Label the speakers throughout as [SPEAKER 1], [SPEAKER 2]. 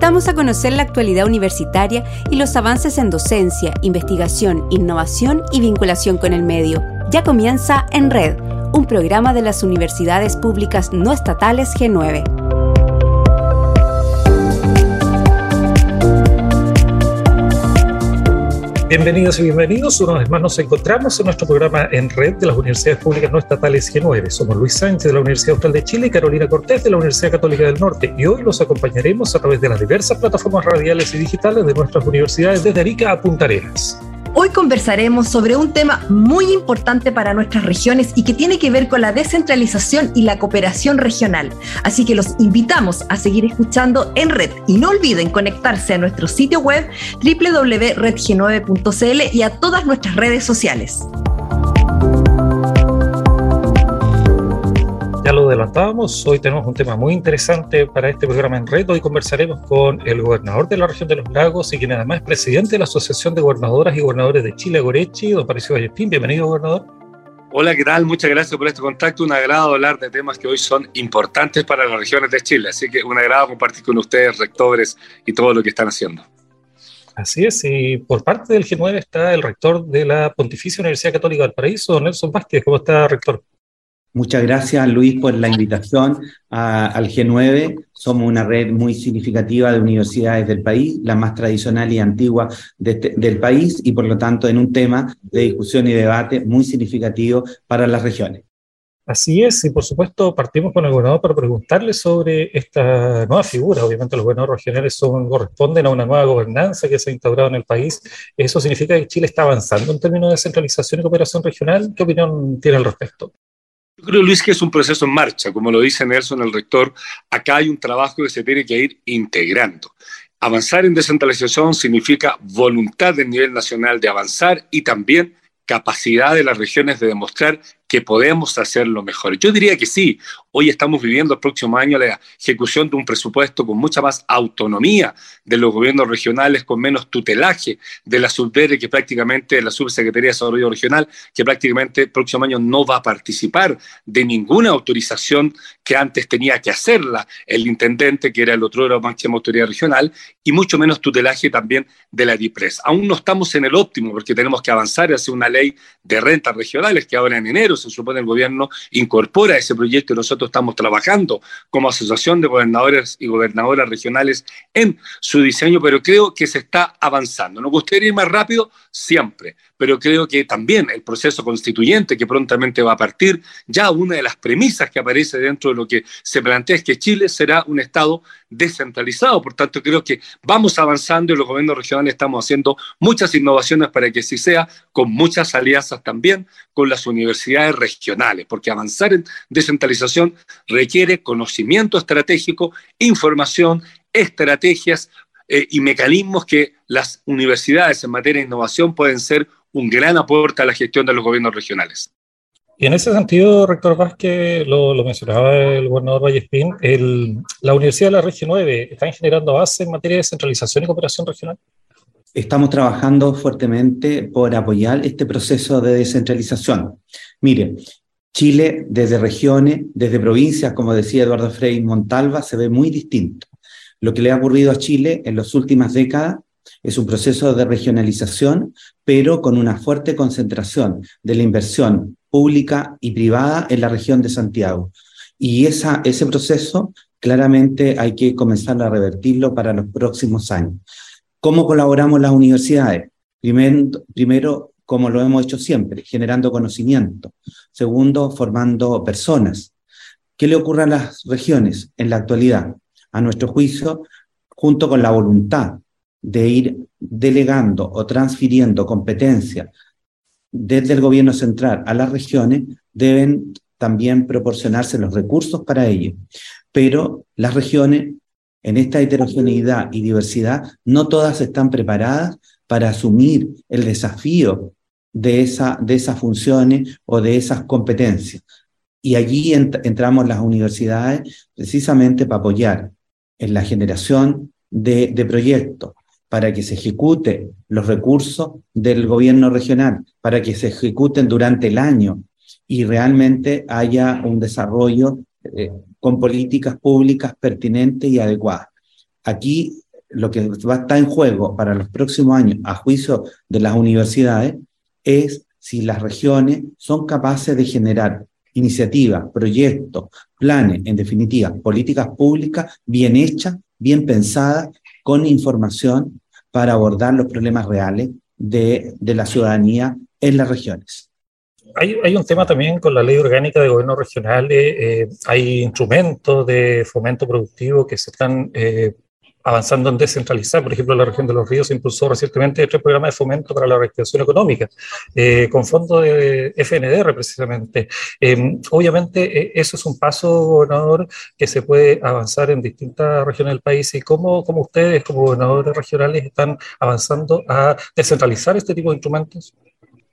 [SPEAKER 1] invitamos a conocer la actualidad universitaria y los avances en docencia, investigación, innovación y vinculación con el medio. Ya comienza En Red, un programa de las universidades públicas no estatales G9.
[SPEAKER 2] Bienvenidos y bienvenidos. Una vez más nos encontramos en nuestro programa en red de las universidades públicas no estatales G9. Somos Luis Sánchez de la Universidad Austral de Chile y Carolina Cortés de la Universidad Católica del Norte. Y hoy los acompañaremos a través de las diversas plataformas radiales y digitales de nuestras universidades desde Arica a Punta Arenas.
[SPEAKER 3] Hoy conversaremos sobre un tema muy importante para nuestras regiones y que tiene que ver con la descentralización y la cooperación regional. Así que los invitamos a seguir escuchando en red y no olviden conectarse a nuestro sitio web www.redg9.cl y a todas nuestras redes sociales.
[SPEAKER 2] Ya lo adelantábamos, hoy tenemos un tema muy interesante para este programa en red. Hoy conversaremos con el gobernador de la región de los lagos y quien además es presidente de la Asociación de Gobernadoras y Gobernadores de Chile, Gorechi, don Patricio Vallespín. Bienvenido, gobernador.
[SPEAKER 4] Hola, ¿qué tal? Muchas gracias por este contacto. Un agrado hablar de temas que hoy son importantes para las regiones de Chile. Así que un agrado compartir con ustedes, rectores, y todo lo que están haciendo.
[SPEAKER 2] Así es, y por parte del G9 está el rector de la Pontificia Universidad Católica del Paraíso, Nelson Vázquez. ¿Cómo está, rector?
[SPEAKER 5] Muchas gracias, Luis, por la invitación al G9. Somos una red muy significativa de universidades del país, la más tradicional y antigua este, del país, y por lo tanto en un tema de discusión y debate muy significativo para las regiones.
[SPEAKER 2] Así es, y por supuesto partimos con el gobernador para preguntarle sobre esta nueva figura. Obviamente los gobernadores regionales corresponden a una nueva gobernanza que se ha instaurado en el país. ¿Eso significa que Chile está avanzando en términos de descentralización y cooperación regional? ¿Qué opinión tiene al respecto?
[SPEAKER 4] Yo creo, Luis, que es un proceso en marcha. Como lo dice Nelson, el rector, acá hay un trabajo que se tiene que ir integrando. Avanzar en descentralización significa voluntad del nivel nacional de avanzar y también capacidad de las regiones de demostrar que podemos hacerlo mejor. Yo diría que sí. Hoy estamos viviendo el próximo año la ejecución de un presupuesto con mucha más autonomía de los gobiernos regionales, con menos tutelaje de la SUBDERE, que prácticamente la Subsecretaría de Desarrollo Regional, que prácticamente el próximo año no va a participar de ninguna autorización que antes tenía que hacerla el intendente, que era el otro era máxima autoridad regional, y mucho menos tutelaje también de la DIPRES. Aún no estamos en el óptimo porque tenemos que avanzar hacia una ley de rentas regionales que ahora en enero se supone el gobierno incorpora ese proyecto y nosotros estamos trabajando como asociación de gobernadores y gobernadoras regionales en su diseño, pero creo que se está avanzando. ¿Nos gustaría ir más rápido? Siempre, pero creo que también el proceso constituyente que prontamente va a partir, ya una de las premisas que aparece dentro de lo que se plantea es que Chile será un Estado descentralizado. Por tanto, creo que vamos avanzando y los gobiernos regionales estamos haciendo muchas innovaciones para que así sea, con muchas alianzas también con las universidades regionales, porque avanzar en descentralización requiere conocimiento estratégico, información, estrategias eh, y mecanismos que las universidades en materia de innovación pueden ser un gran aporte a la gestión de los gobiernos regionales.
[SPEAKER 2] Y en ese sentido, rector Vázquez, lo, mencionaba el gobernador Vallespín, el, la Universidad de la Región 9 está generando base en materia de descentralización y cooperación regional.
[SPEAKER 5] Estamos trabajando fuertemente por apoyar este proceso de descentralización. Mire, Chile desde regiones, desde provincias, como decía Eduardo Frei Montalva, se ve muy distinto. Lo que le ha ocurrido a Chile en las últimas décadas es un proceso de regionalización, pero con una fuerte concentración de la inversión pública y privada en la región de Santiago. Y esa, ese proceso claramente hay que comenzar a revertirlo para los próximos años. ¿Cómo colaboramos las universidades? Primero, primero, como lo hemos hecho siempre, generando conocimiento. Segundo, formando personas. ¿Qué le ocurre a las regiones en la actualidad? A nuestro juicio, junto con la voluntad de ir delegando o transfiriendo competencia desde el gobierno central a las regiones, deben también proporcionarse los recursos para ello. Pero las regiones, en esta heterogeneidad y diversidad, no todas están preparadas para asumir el desafío de, esa, de esas funciones o de esas competencias. Y allí entramos las universidades precisamente para apoyar en la generación de, de proyectos, para que se ejecute los recursos del gobierno regional, para que se ejecuten durante el año y realmente haya un desarrollo eh, con políticas públicas pertinentes y adecuadas. Aquí lo que va a estar en juego para los próximos años, a juicio de las universidades, es si las regiones son capaces de generar iniciativas, proyectos, planes, en definitiva, políticas públicas bien hechas, bien pensadas, con información para abordar los problemas reales de, de la ciudadanía en las regiones.
[SPEAKER 2] Hay, hay, un tema también con la ley orgánica de gobierno regional, eh, hay instrumentos de fomento productivo que se están eh, avanzando en descentralizar. Por ejemplo, la región de los ríos impulsó recientemente este programa de fomento para la reactivación económica, eh, con fondos de FNDR precisamente. Eh, obviamente, eh, eso es un paso, gobernador, que se puede avanzar en distintas regiones del país. ¿Y cómo, cómo ustedes, como gobernadores regionales, están avanzando a descentralizar este tipo de instrumentos?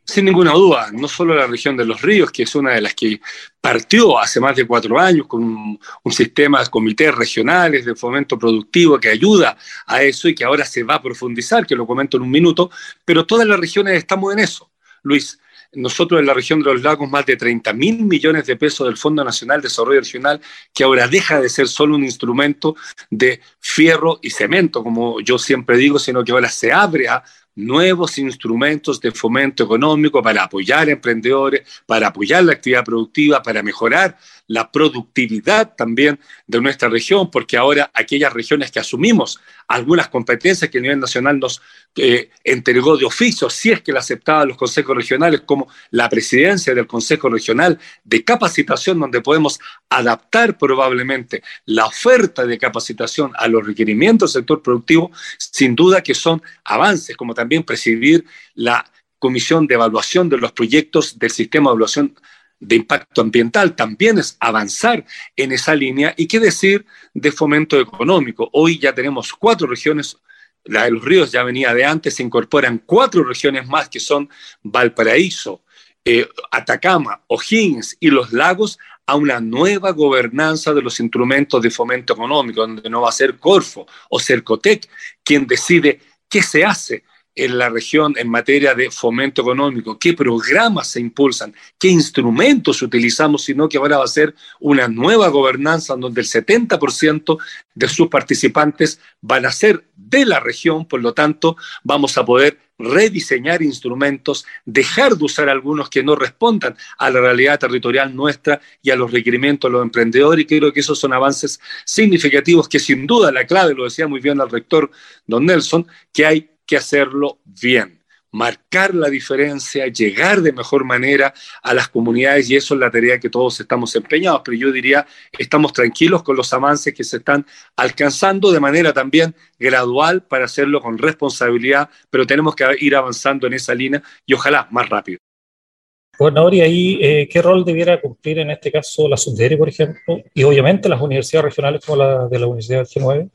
[SPEAKER 4] Sin ninguna duda, no solo la región de los ríos, que es una de las que partió hace más de cuatro años con un, sistema de comités regionales de fomento productivo que ayuda a eso y que ahora se va a profundizar, que lo comento en un minuto, pero todas las regiones estamos en eso. Luis, nosotros en la región de los lagos más de 30 mil millones de pesos del Fondo Nacional de Desarrollo Regional, que ahora deja de ser solo un instrumento de fierro y cemento, como yo siempre digo, sino que ahora se abre a nuevos instrumentos de fomento económico para apoyar a emprendedores, para apoyar la actividad productiva, para mejorar la productividad también de nuestra región, porque ahora aquellas regiones que asumimos algunas competencias que a nivel nacional nos eh, entregó de oficio, si es que la aceptaban los consejos regionales, como la presidencia del Consejo Regional de Capacitación, donde podemos adaptar probablemente la oferta de capacitación a los requerimientos del sector productivo, sin duda que son avances, como también presidir la Comisión de Evaluación de los Proyectos del Sistema de Evaluación de impacto ambiental, también es avanzar en esa línea. ¿Y qué decir de fomento económico? Hoy ya tenemos cuatro regiones, la de los ríos ya venía de antes, se incorporan cuatro regiones más que son Valparaíso, eh, Atacama, O'Higgins y los lagos a una nueva gobernanza de los instrumentos de fomento económico, donde no va a ser Corfo o Cercotec quien decide qué se hace en la región en materia de fomento económico, qué programas se impulsan, qué instrumentos utilizamos, sino que ahora va a ser una nueva gobernanza donde el 70% de sus participantes van a ser de la región, por lo tanto vamos a poder rediseñar instrumentos, dejar de usar algunos que no respondan a la realidad territorial nuestra y a los requerimientos de los emprendedores. Y creo que esos son avances significativos que sin duda la clave, lo decía muy bien el rector don Nelson, que hay que hacerlo bien, marcar la diferencia, llegar de mejor manera a las comunidades y eso es la tarea que todos estamos empeñados, pero yo diría, estamos tranquilos con los avances que se están alcanzando de manera también gradual para hacerlo con responsabilidad, pero tenemos que ir avanzando en esa línea y ojalá más rápido.
[SPEAKER 2] Gobernador, y ahí, eh, ¿qué rol debiera cumplir en este caso la SUNDERE, por ejemplo, y obviamente las universidades regionales como la de la Universidad del G9?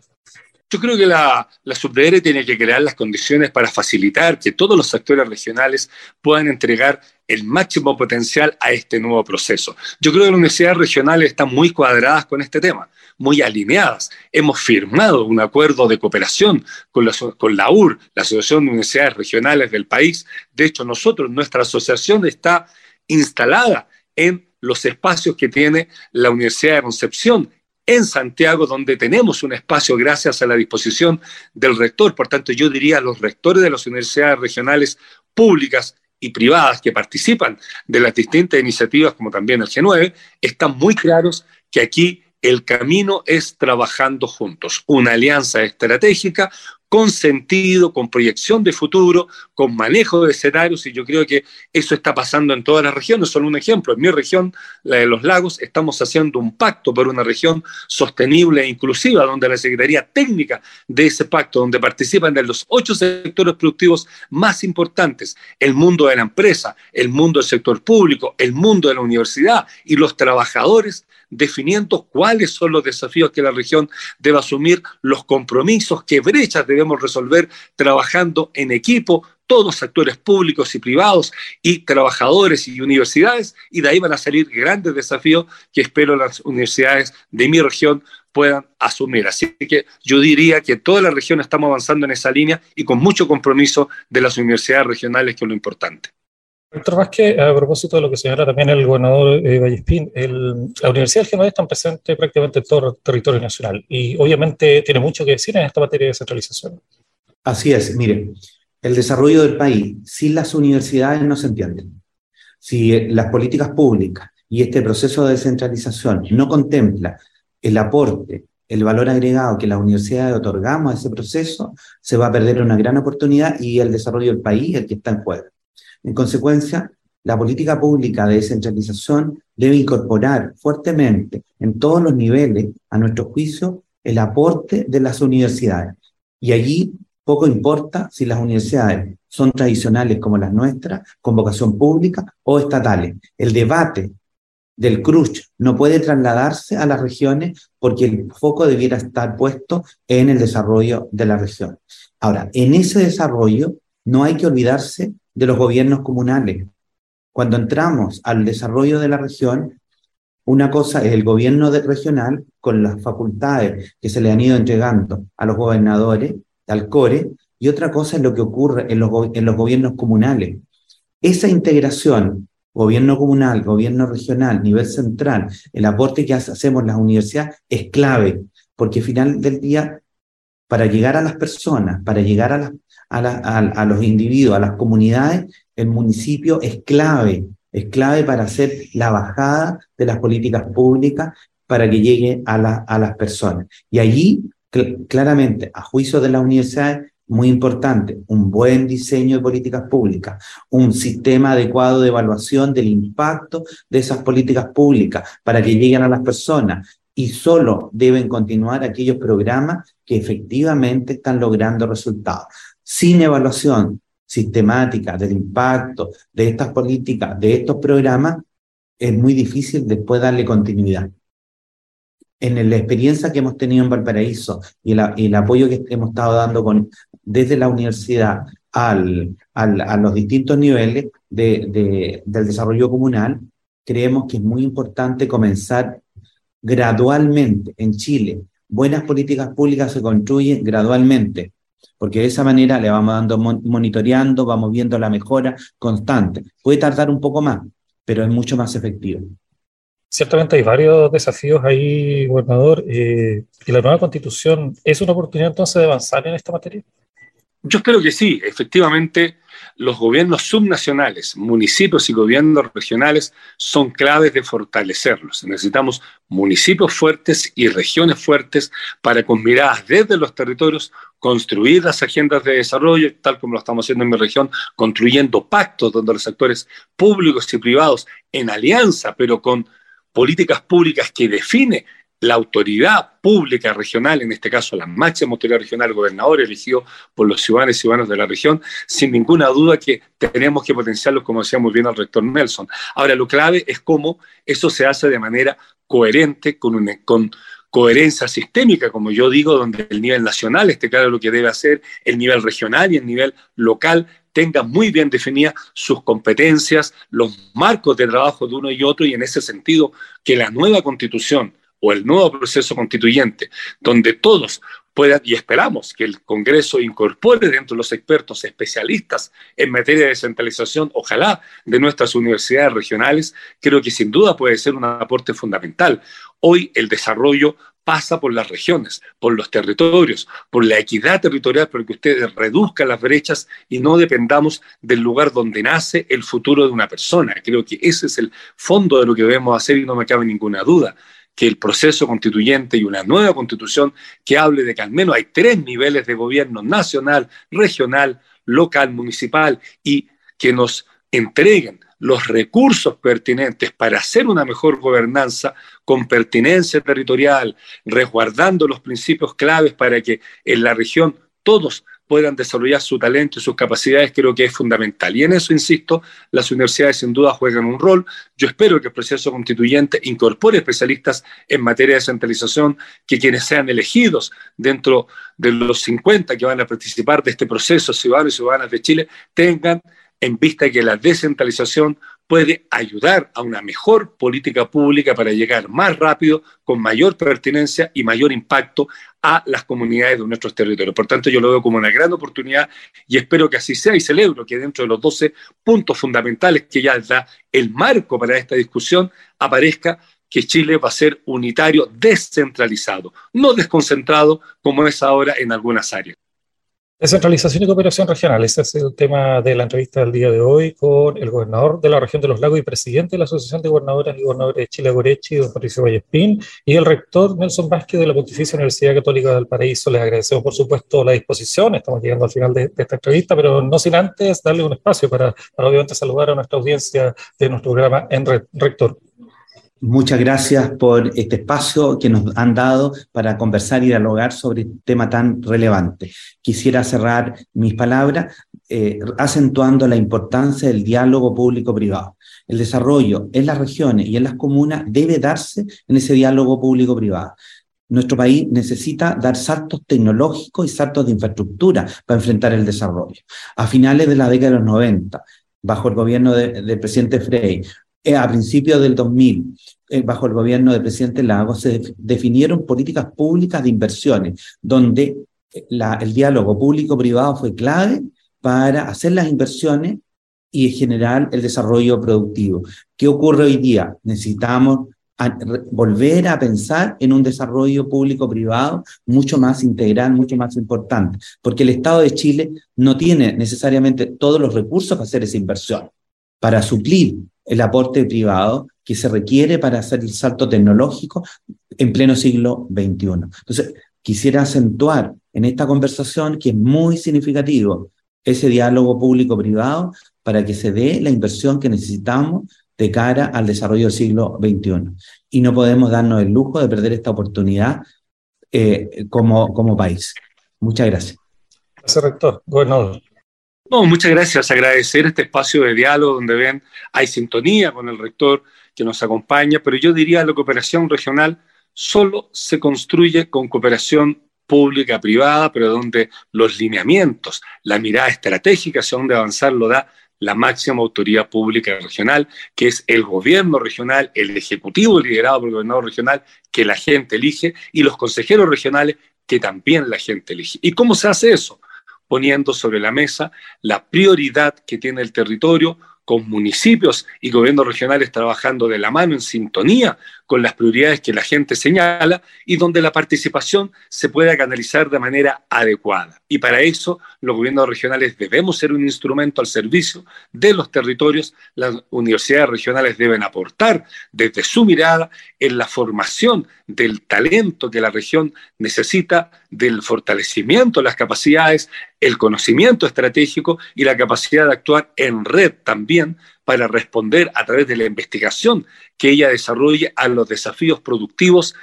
[SPEAKER 4] Yo creo que la, la tiene que crear las condiciones para facilitar que todos los actores regionales puedan entregar el máximo potencial a este nuevo proceso. Yo creo que las universidades regionales están muy cuadradas con este tema, muy alineadas. Hemos firmado un acuerdo de cooperación con la, con la UR, la Asociación de Universidades Regionales del país. De hecho, nosotros, nuestra asociación está instalada en los espacios que tiene la Universidad de Concepción en Santiago, donde tenemos un espacio gracias a la disposición del rector. Por tanto, yo diría a los rectores de las universidades regionales públicas y privadas que participan de las distintas iniciativas, como también el G9, están muy claros que aquí el camino es trabajando juntos, una alianza estratégica con sentido, con proyección de futuro, con manejo de escenarios, y yo creo que eso está pasando en todas las regiones. Solo un ejemplo, en mi región, la de los lagos, estamos haciendo un pacto por una región sostenible e inclusiva, donde la Secretaría Técnica de ese pacto, donde participan de los ocho sectores productivos más importantes, el mundo de la empresa, el mundo del sector público, el mundo de la universidad y los trabajadores, definiendo cuáles son los desafíos que la región debe asumir, los compromisos, qué brechas debemos resolver trabajando en equipo, todos actores públicos y privados y trabajadores y universidades, y de ahí van a salir grandes desafíos que espero las universidades de mi región puedan asumir. Así que yo diría que toda la región estamos avanzando en esa línea y con mucho compromiso de las universidades regionales, que es lo importante.
[SPEAKER 2] Doctor Vázquez, a propósito de lo que señala también el gobernador eh, Vallespín, la Universidad del G9 está presente prácticamente en todo el territorio nacional y obviamente tiene mucho que decir en esta materia de descentralización.
[SPEAKER 5] Así es, mire, el desarrollo del país sin las universidades no se entiende. Si las políticas públicas y este proceso de descentralización no contempla el aporte, el valor agregado que las universidades otorgamos a ese proceso, se va a perder una gran oportunidad y el desarrollo del país el que está en juego. En consecuencia, la política pública de descentralización debe incorporar fuertemente en todos los niveles, a nuestro juicio, el aporte de las universidades. Y allí poco importa si las universidades son tradicionales como las nuestras, con vocación pública o estatales. El debate del CRUSH no puede trasladarse a las regiones porque el foco debiera estar puesto en el desarrollo de la región. Ahora, en ese desarrollo no hay que olvidarse de los gobiernos comunales. Cuando entramos al desarrollo de la región, una cosa es el gobierno regional con las facultades que se le han ido entregando a los gobernadores, al CORE, y otra cosa es lo que ocurre en los, en los gobiernos comunales. Esa integración, gobierno comunal, gobierno regional, nivel central, el aporte que hacemos las universidades es clave, porque al final del día, para llegar a las personas, para llegar a las a, los individuos, a las comunidades, el municipio es clave, es clave para hacer la bajada de las políticas públicas para que llegue a, las personas. Y allí, claramente, a juicio de las universidades, muy importante, un buen diseño de políticas públicas, un sistema adecuado de evaluación del impacto de esas políticas públicas para que lleguen a las personas y solo deben continuar aquellos programas que efectivamente están logrando resultados sin evaluación sistemática del impacto de estas políticas, de estos programas, es muy difícil después darle continuidad. En la experiencia que hemos tenido en Valparaíso y el, apoyo que hemos estado dando con, desde la universidad al, a los distintos niveles de, del desarrollo comunal, creemos que es muy importante comenzar gradualmente en Chile. Buenas políticas públicas se construyen gradualmente porque de esa manera le vamos dando monitoreando, vamos viendo la mejora constante. Puede tardar un poco más, pero es mucho más efectivo.
[SPEAKER 2] Ciertamente hay varios desafíos ahí, gobernador. Eh, ¿Y la nueva constitución es una oportunidad entonces de avanzar en esta materia?
[SPEAKER 4] Yo espero que sí. Efectivamente, los gobiernos subnacionales, municipios y gobiernos regionales son claves de fortalecerlos. Necesitamos municipios fuertes y regiones fuertes para con miradas desde los territorios construir las agendas de desarrollo, tal como lo estamos haciendo en mi región, construyendo pactos donde los sectores públicos y privados en alianza, pero con políticas públicas que define la autoridad pública regional, en este caso la máxima autoridad regional, el gobernador elegido por los ciudadanos y ciudadanos de la región, sin ninguna duda que tenemos que potenciarlo, como decía muy bien el rector Nelson. Ahora, lo clave es cómo eso se hace de manera coherente, con, con coherencia sistémica, como yo digo, donde el nivel nacional esté claro lo que debe hacer, el nivel regional y el nivel local tengan muy bien definidas sus competencias, los marcos de trabajo de uno y otro, y en ese sentido que la nueva constitución, o el nuevo proceso constituyente, donde todos puedan, y esperamos que el Congreso incorpore dentro de los expertos especialistas en materia de descentralización, ojalá de nuestras universidades regionales, creo que sin duda puede ser un aporte fundamental. Hoy el desarrollo pasa por las regiones, por los territorios, por la equidad territorial, para que ustedes reduzcan las brechas y no dependamos del lugar donde nace el futuro de una persona. Creo que ese es el fondo de lo que debemos hacer y no me cabe ninguna duda que el proceso constituyente y una nueva constitución que hable de que al menos hay tres niveles de gobierno nacional, regional, local, municipal y que nos entreguen los recursos pertinentes para hacer una mejor gobernanza con pertinencia territorial, resguardando los principios claves para que en la región todos puedan desarrollar su talento y sus capacidades, creo que es fundamental. Y en eso, insisto, las universidades sin duda juegan un rol. Yo espero que el proceso constituyente incorpore especialistas en materia de descentralización, que quienes sean elegidos dentro de los 50 que van a participar de este proceso, ciudadanos y ciudadanas de Chile, tengan en vista que la descentralización puede ayudar a una mejor política pública para llegar más rápido, con mayor pertinencia y mayor impacto a las comunidades de nuestros territorios. Por tanto, yo lo veo como una gran oportunidad y espero que así sea y celebro que dentro de los 12 puntos fundamentales que ya da el marco para esta discusión aparezca que Chile va a ser unitario, descentralizado, no desconcentrado como es ahora en algunas áreas.
[SPEAKER 2] Descentralización y cooperación regional. Ese es el tema de la entrevista del día de hoy con el gobernador de la región de los lagos y presidente de la Asociación de Gobernadoras y Gobernadores de Chile, Gorechi, don Patricio Vallespín, y el rector Nelson Vázquez de la Pontificia Universidad Católica del Paraíso. Les agradecemos, por supuesto, la disposición. Estamos llegando al final de, esta entrevista, pero no sin antes darle un espacio para, obviamente, saludar a nuestra audiencia de nuestro programa en Rector.
[SPEAKER 5] Muchas gracias por este espacio que nos han dado para conversar y dialogar sobre este tema tan relevante. Quisiera cerrar mis palabras eh, acentuando la importancia del diálogo público-privado. El desarrollo en las regiones y en las comunas debe darse en ese diálogo público-privado. Nuestro país necesita dar saltos tecnológicos y saltos de infraestructura para enfrentar el desarrollo. A finales de la década de los 90, bajo el gobierno del presidente Frey, a principios del 2000, eh, bajo el gobierno del presidente Lagos, se definieron políticas públicas de inversiones, donde eh, el diálogo público-privado fue clave para hacer las inversiones y generar el desarrollo productivo. ¿Qué ocurre hoy día? Necesitamos volver a pensar en un desarrollo público-privado mucho más integral, mucho más importante, porque el Estado de Chile no tiene necesariamente todos los recursos para hacer esa inversión. Para suplir el aporte privado que se requiere para hacer el salto tecnológico en pleno siglo XXI. Entonces, quisiera acentuar en esta conversación que es muy significativo ese diálogo público-privado para que se dé la inversión que necesitamos de cara al desarrollo del siglo XXI. Y no podemos darnos el lujo de perder esta oportunidad eh, como, como país. Muchas gracias.
[SPEAKER 2] Gracias, rector. Bueno,
[SPEAKER 4] no, muchas gracias. Agradecer este espacio de diálogo donde ven, hay sintonía con el rector que nos acompaña, pero yo diría la cooperación regional solo se construye con cooperación pública-privada, pero donde los lineamientos, la mirada estratégica hacia dónde avanzar lo da la máxima autoridad pública regional, que es el gobierno regional, el ejecutivo liderado por el gobernador regional, que la gente elige, y los consejeros regionales, que también la gente elige. ¿Y cómo se hace eso? Poniendo sobre la mesa la prioridad que tiene el territorio con municipios y gobiernos regionales trabajando de la mano en sintonía con las prioridades que la gente señala y donde la participación se pueda canalizar de manera adecuada. Y para eso los gobiernos regionales debemos ser un instrumento al servicio de los territorios. Las universidades regionales deben aportar desde su mirada en la formación del talento que la región necesita, del fortalecimiento de las capacidades, el conocimiento estratégico y la capacidad de actuar en red también para responder a través de la investigación que ella desarrolle a los desafíos productivos,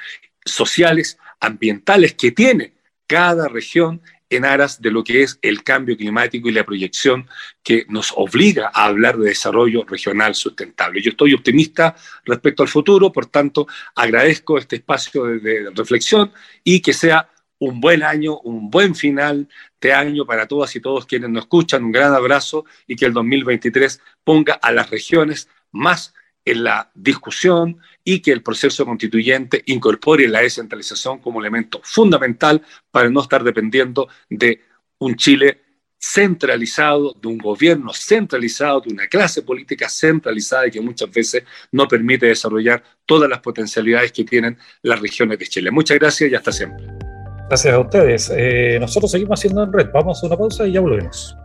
[SPEAKER 4] sociales, ambientales que tiene cada región en aras de lo que es el cambio climático y la proyección que nos obliga a hablar de desarrollo regional sustentable. Yo estoy optimista respecto al futuro, por tanto, agradezco este espacio de, de reflexión y que sea un buen año, un buen final de año para todas y todos quienes nos escuchan. Un gran abrazo y que el 2023 ponga a las regiones más en la discusión y que el proceso constituyente incorpore la descentralización como elemento fundamental para no estar dependiendo de un Chile centralizado, de un gobierno centralizado, de una clase política centralizada y que muchas veces no permite desarrollar todas las potencialidades que tienen las regiones de Chile. Muchas gracias y hasta siempre.
[SPEAKER 2] Gracias a ustedes. Eh, nosotros seguimos haciendo en red. Vamos a una pausa y ya volvemos.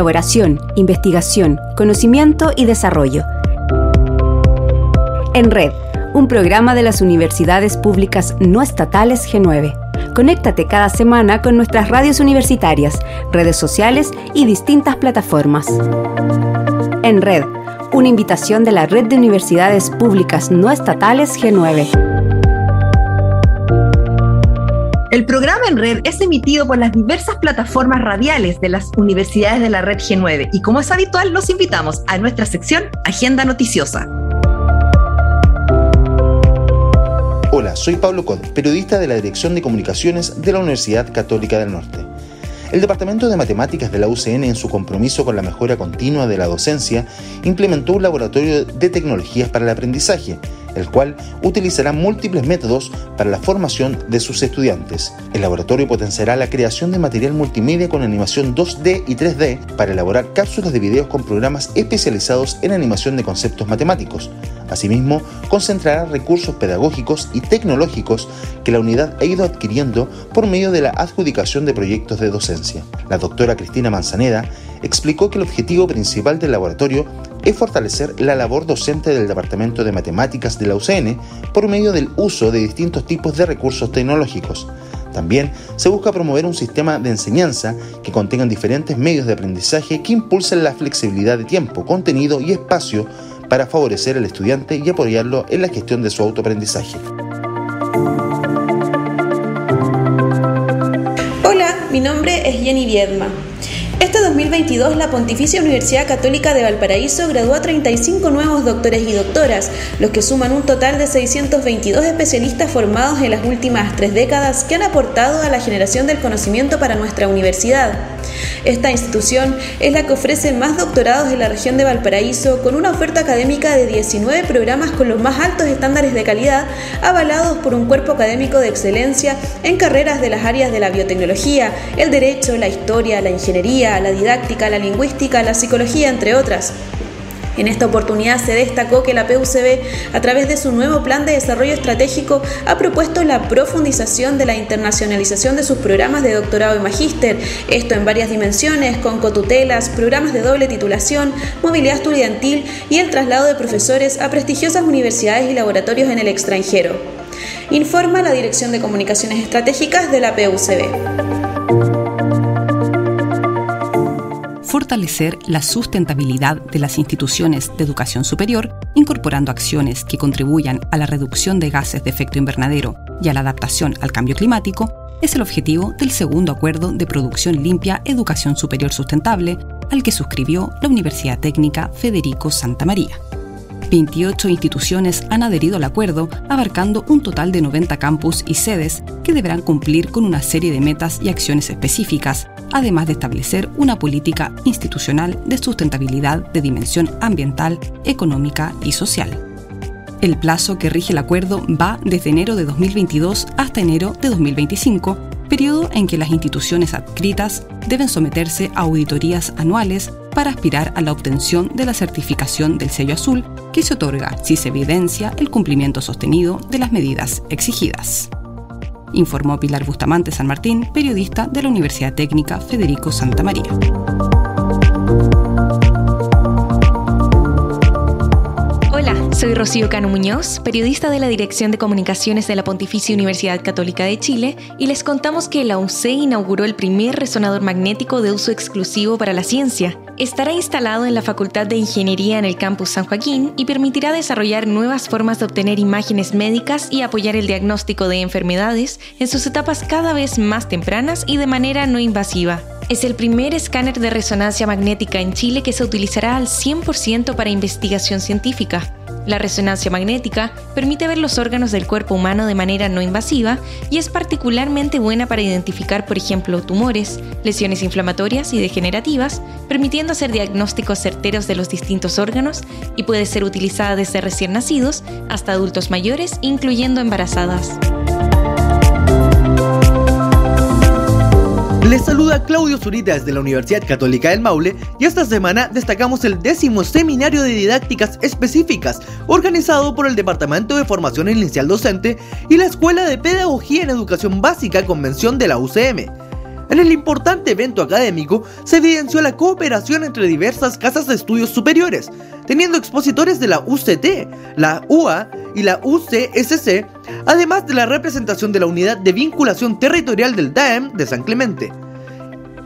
[SPEAKER 1] Colaboración, investigación, conocimiento y desarrollo. En Red, un programa de las universidades públicas no estatales G9. Conéctate cada semana con nuestras radios universitarias, redes sociales y distintas plataformas. En Red, una invitación de la Red de Universidades Públicas No Estatales G9.
[SPEAKER 3] El programa en red es emitido por las diversas plataformas radiales de las universidades de la red G9 y como es habitual los invitamos a nuestra sección Agenda Noticiosa.
[SPEAKER 6] Hola, soy Pablo Cod, periodista de la Dirección de Comunicaciones de la Universidad Católica del Norte. El Departamento de Matemáticas de la UCN, en su compromiso con la mejora continua de la docencia, implementó un laboratorio de tecnologías para el aprendizaje, el cual utilizará múltiples métodos para la formación de sus estudiantes. El laboratorio potenciará la creación de material multimedia con animación 2D y 3D para elaborar cápsulas de videos con programas especializados en animación de conceptos matemáticos. Asimismo, concentrará recursos pedagógicos y tecnológicos que la unidad ha ido adquiriendo por medio de la adjudicación de proyectos de docencia. La doctora Cristina Manzaneda explicó que el objetivo principal del laboratorio es fortalecer la labor docente del Departamento de Matemáticas de la UCN por medio del uso de distintos tipos de recursos tecnológicos. También se busca promover un sistema de enseñanza que contenga diferentes medios de aprendizaje que impulsen la flexibilidad de tiempo, contenido y espacio para favorecer al estudiante y apoyarlo en la gestión de su autoaprendizaje.
[SPEAKER 7] Hola, mi nombre es Jenny Viedma. Este 2022, la Pontificia Universidad Católica de Valparaíso graduó a 35 nuevos doctores y doctoras, los que suman un total de 622 especialistas formados en las últimas tres décadas que han aportado a la generación del conocimiento para nuestra universidad. Esta institución es la que ofrece más doctorados en la región de Valparaíso con una oferta académica de 19 programas con los más altos estándares de calidad avalados por un cuerpo académico de excelencia en carreras de las áreas de la biotecnología, el derecho, la historia, la ingeniería, la didáctica, la lingüística, la psicología, entre otras. En esta oportunidad se destacó que la PUCB, a través de su nuevo plan de desarrollo estratégico, ha propuesto la profundización de la internacionalización de sus programas de doctorado y magíster, esto en varias dimensiones, con cotutelas, programas de doble titulación, movilidad estudiantil y el traslado de profesores a prestigiosas universidades y laboratorios en el extranjero. Informa la Dirección de Comunicaciones Estratégicas de la PUCB.
[SPEAKER 1] Fortalecer la sustentabilidad de las instituciones de educación superior, incorporando acciones que contribuyan a la reducción de gases de efecto invernadero y a la adaptación al cambio climático, es el objetivo del segundo acuerdo de producción limpia Educación Superior Sustentable, al que suscribió la Universidad Técnica Federico Santa María.
[SPEAKER 8] 28 instituciones han adherido al acuerdo, abarcando un total de 90 campus y sedes que deberán cumplir con una serie de metas y acciones específicas, además de establecer una política institucional de sustentabilidad de dimensión ambiental, económica y social. El plazo que rige el acuerdo va desde enero de 2022 hasta enero de 2025, periodo en que las instituciones adscritas deben someterse a auditorías anuales para aspirar a la obtención de la certificación del sello azul que se otorga si se evidencia el cumplimiento sostenido de las medidas exigidas. Informó Pilar Bustamante San Martín, periodista de la Universidad Técnica Federico Santa María.
[SPEAKER 9] Soy Rocío Cano Muñoz, periodista de la Dirección de Comunicaciones de la Pontificia Universidad Católica de Chile, y les contamos que la UC inauguró el primer resonador magnético de uso exclusivo para la ciencia. Estará instalado en la Facultad de Ingeniería en el campus San Joaquín y permitirá desarrollar nuevas formas de obtener imágenes médicas y apoyar el diagnóstico de enfermedades en sus etapas cada vez más tempranas y de manera no invasiva. Es el primer escáner de resonancia magnética en Chile que se utilizará al 100% para investigación científica. La resonancia magnética permite ver los órganos del cuerpo humano de manera no invasiva y es particularmente buena para identificar, por ejemplo, tumores, lesiones inflamatorias y degenerativas, permitiendo hacer diagnósticos certeros de los distintos órganos y puede ser utilizada desde recién nacidos hasta adultos mayores, incluyendo embarazadas.
[SPEAKER 10] Les saluda Claudio Zurita desde la Universidad Católica del Maule y esta semana destacamos el décimo seminario de didácticas específicas organizado por el Departamento de Formación Inicial Docente y la Escuela de Pedagogía en Educación Básica Convención de la UCM. En el importante evento académico se evidenció la cooperación entre diversas casas de estudios superiores, teniendo expositores de la UCT, la UA y la UCSC, además de la representación de la Unidad de Vinculación Territorial del DAEM de San Clemente.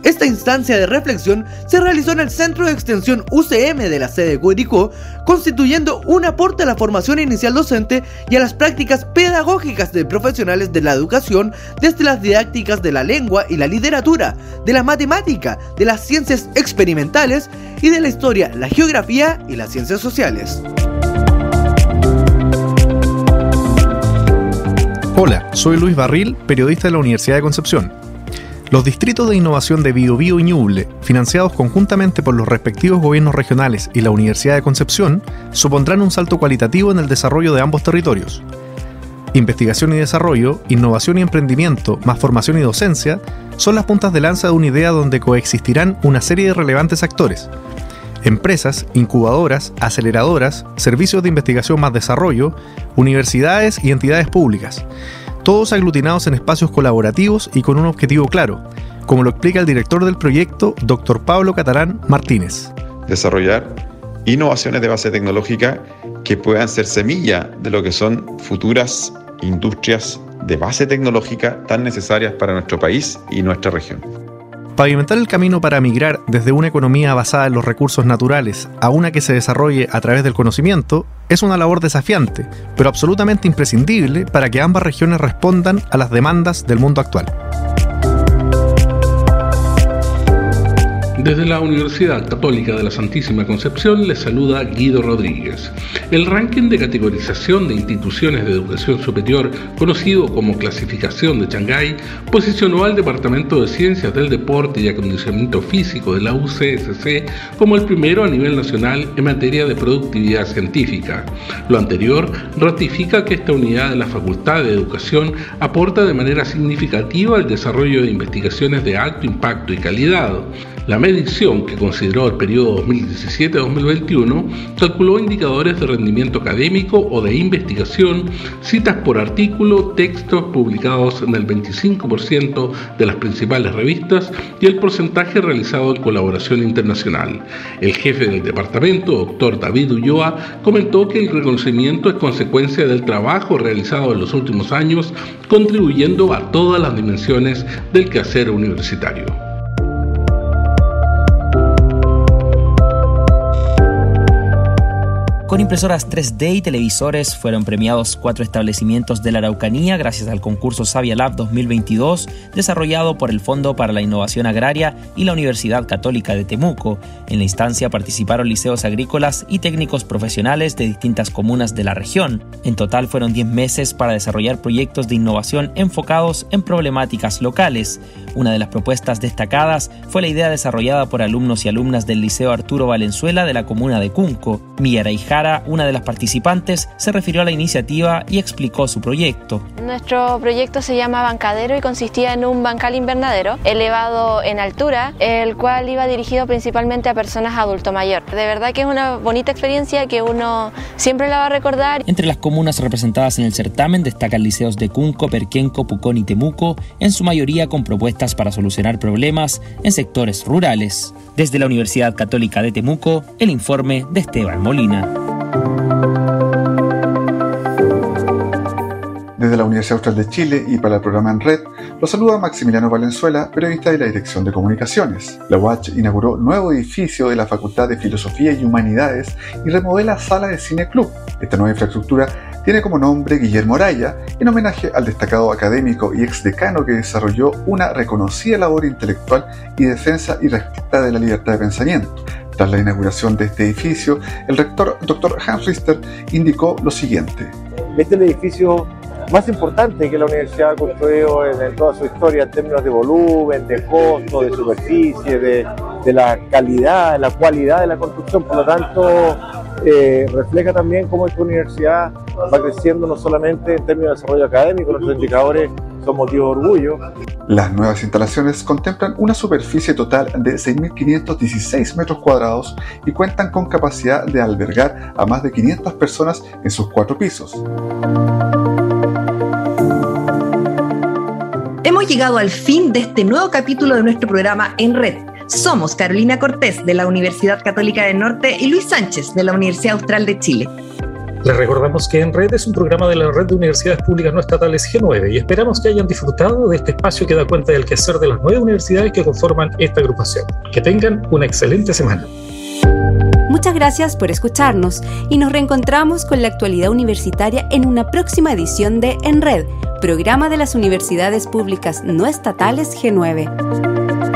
[SPEAKER 10] Esta instancia de reflexión se realizó en el Centro de Extensión UCM de la sede de constituyendo un aporte a la formación inicial docente y a las prácticas pedagógicas de profesionales de la educación desde las didácticas de la lengua y la literatura, de la matemática, de las ciencias experimentales y de la historia, la geografía y las ciencias sociales.
[SPEAKER 11] Hola, soy Luis Barril, periodista de la Universidad de Concepción. Los distritos de innovación de Biobío y Ñuble, financiados conjuntamente por los respectivos gobiernos regionales y la Universidad de Concepción, supondrán un salto cualitativo en el desarrollo de ambos territorios. Investigación y desarrollo, innovación y emprendimiento, más formación y docencia, son las puntas de lanza de una idea donde coexistirán una serie de relevantes actores. Empresas, incubadoras, aceleradoras, servicios de investigación más desarrollo, universidades y entidades públicas todos aglutinados en espacios colaborativos y con un objetivo claro, como lo explica el director del proyecto, Dr. Pablo Catalán Martínez.
[SPEAKER 12] Desarrollar innovaciones de base tecnológica que puedan ser semilla de lo que son futuras industrias de base tecnológica tan necesarias para nuestro país y nuestra región.
[SPEAKER 11] Pavimentar el camino para migrar desde una economía basada en los recursos naturales a una que se desarrolle a través del conocimiento es una labor desafiante, pero absolutamente imprescindible para que ambas regiones respondan a las demandas del mundo actual.
[SPEAKER 13] Desde la Universidad Católica de la Santísima Concepción les saluda Guido Rodríguez. El ranking de categorización de instituciones de educación superior, conocido como clasificación de Shanghái, posicionó al Departamento de Ciencias del Deporte y Acondicionamiento Físico de la UCSC como el primero a nivel nacional en materia de productividad científica. Lo anterior ratifica que esta unidad de la Facultad de Educación aporta de manera significativa al desarrollo de investigaciones de alto impacto y calidad. La medición, que consideró el periodo 2017-2021, calculó indicadores de rendimiento académico o de investigación, citas por artículo, textos publicados en el 25% de las principales revistas y el porcentaje realizado en colaboración internacional. El jefe del departamento, doctor David Ulloa, comentó que el reconocimiento es consecuencia del trabajo realizado en los últimos años, contribuyendo a todas las dimensiones del quehacer universitario.
[SPEAKER 14] Con impresoras 3D y televisores fueron premiados cuatro establecimientos de la Araucanía gracias al concurso Savia Lab 2022 desarrollado por el Fondo para la Innovación Agraria y la Universidad Católica de Temuco. En la instancia participaron liceos agrícolas y técnicos profesionales de distintas comunas de la región. En total fueron 10 meses para desarrollar proyectos de innovación enfocados en problemáticas locales. Una de las propuestas destacadas fue la idea desarrollada por alumnos y alumnas del Liceo Arturo Valenzuela de la comuna de Cunco. Mía Jara, una de las participantes, se refirió a la iniciativa y explicó su proyecto.
[SPEAKER 15] Nuestro proyecto se llama Bancadero y consistía en un bancal invernadero elevado en altura, el cual iba dirigido principalmente a personas adulto mayor. De verdad que es una bonita experiencia que uno siempre la va a recordar.
[SPEAKER 14] Entre las comunas representadas en el certamen destacan liceos de Cunco, Perquenco, Pucón y Temuco, en su mayoría con propuestas para solucionar problemas en sectores rurales. Desde la Universidad Católica de Temuco, el informe de Esteban Molina.
[SPEAKER 16] Desde la Universidad Austral de Chile y para el programa En Red, los saluda Maximiliano Valenzuela, periodista de la Dirección de Comunicaciones. La UACH inauguró nuevo edificio de la Facultad de Filosofía y Humanidades y remodela sala de cine club. Esta nueva infraestructura tiene como nombre Guillermo Araya, en homenaje al destacado académico y exdecano que desarrolló una reconocida labor intelectual y defensa y de la libertad de pensamiento. Tras la inauguración de este edificio, el rector Dr. Hans Richter indicó lo siguiente.
[SPEAKER 17] Este es el edificio más importante que la universidad ha construido en, toda su historia en términos de volumen, de costo, de superficie, de, de la calidad, la cualidad de la construcción. Por lo tanto, eh, refleja también cómo esta universidad va creciendo no solamente en términos de desarrollo académico, nuestros indicadores son motivo de orgullo.
[SPEAKER 16] Las nuevas instalaciones contemplan una superficie total de 6.516 metros cuadrados y cuentan con capacidad de albergar a más de 500 personas en sus cuatro pisos.
[SPEAKER 3] Hemos llegado al fin de este nuevo capítulo de nuestro programa En Red somos Carolina Cortés de la Universidad Católica del Norte y Luis Sánchez de la Universidad Austral de Chile.
[SPEAKER 2] Les recordamos que En Red es un programa de la Red de Universidades Públicas No Estatales G9 y esperamos que hayan disfrutado de este espacio que da cuenta del quehacer de las nueve universidades que conforman esta agrupación. Que tengan una excelente semana.
[SPEAKER 1] Muchas gracias por escucharnos y nos reencontramos con la actualidad universitaria en una próxima edición de En Red, programa de las Universidades Públicas No Estatales G9.